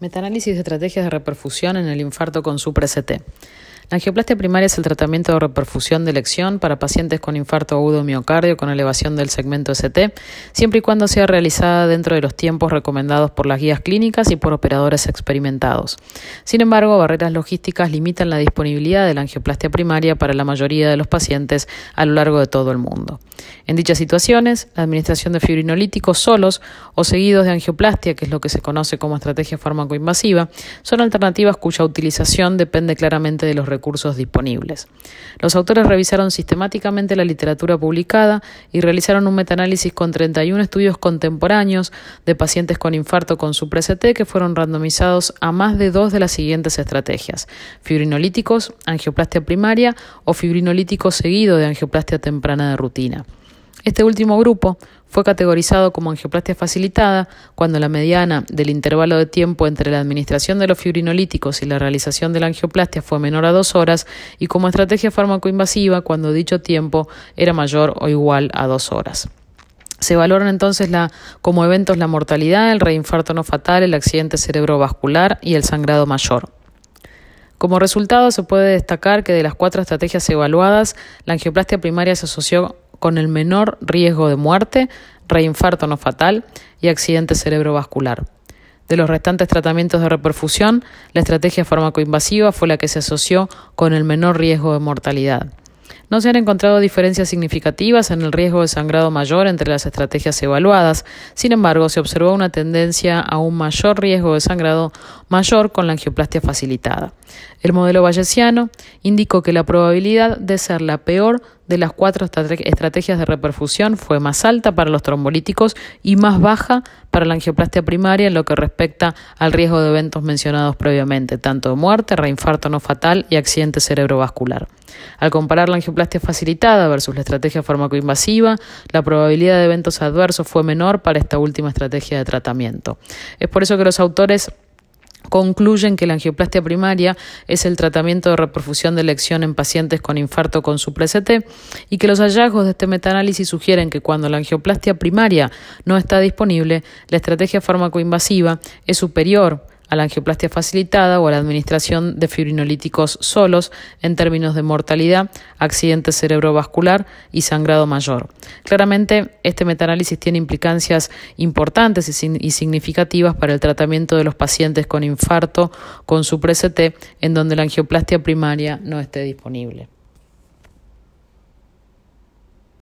Metaanálisis de estrategias de reperfusión en el infarto con supra-ST. La angioplastia primaria es el tratamiento de reperfusión de elección para pacientes con infarto agudo miocardio con elevación del segmento ST, siempre y cuando sea realizada dentro de los tiempos recomendados por las guías clínicas y por operadores experimentados. Sin embargo, barreras logísticas limitan la disponibilidad de la angioplastia primaria para la mayoría de los pacientes a lo largo de todo el mundo. En dichas situaciones, la administración de fibrinolíticos solos o seguidos de angioplastia, que es lo que se conoce como estrategia fármaco-invasiva, son alternativas cuya utilización depende claramente de los recursos disponibles. Los autores revisaron sistemáticamente la literatura publicada y realizaron un metaanálisis con 31 estudios contemporáneos de pacientes con infarto con supra-ST que fueron randomizados a más de dos de las siguientes estrategias: fibrinolíticos, angioplastia primaria o fibrinolítico seguido de angioplastia temprana de rutina. Este último grupo fue categorizado como angioplastia facilitada cuando la mediana del intervalo de tiempo entre la administración de los fibrinolíticos y la realización de la angioplastia fue menor a dos horas y como estrategia fármacoinvasiva cuando dicho tiempo era mayor o igual a dos horas. Se valoran entonces como eventos la mortalidad, el reinfarto no fatal, el accidente cerebrovascular y el sangrado mayor. Como resultado, se puede destacar que de las cuatro estrategias evaluadas, la angioplastia primaria se asoció con el menor riesgo de muerte, reinfarto no fatal y accidente cerebrovascular. De los restantes tratamientos de reperfusión, la estrategia farmacoinvasiva fue la que se asoció con el menor riesgo de mortalidad. No se han encontrado diferencias significativas en el riesgo de sangrado mayor entre las estrategias evaluadas, sin embargo, se observó una tendencia a un mayor riesgo de sangrado mayor con la angioplastia facilitada. El modelo bayesiano indicó que la probabilidad de ser la peor de las cuatro estrategias de reperfusión fue más alta para los trombolíticos y más baja para la angioplastia primaria en lo que respecta al riesgo de eventos mencionados previamente, tanto de muerte, reinfarto no fatal y accidente cerebrovascular. Al comparar la angioplastia facilitada versus la estrategia farmacoinvasiva, la probabilidad de eventos adversos fue menor para esta última estrategia de tratamiento. Es por eso que los autores concluyen que la angioplastia primaria es el tratamiento de reperfusión de elección en pacientes con infarto con supra-ST y que los hallazgos de este metaanálisis sugieren que cuando la angioplastia primaria no está disponible, la estrategia fármaco-invasiva es superior a la angioplastia facilitada o a la administración de fibrinolíticos solos en términos de mortalidad, accidente cerebrovascular y sangrado mayor. Claramente, este metaanálisis tiene implicancias importantes y significativas para el tratamiento de los pacientes con infarto con supra-ST en donde la angioplastia primaria no esté disponible.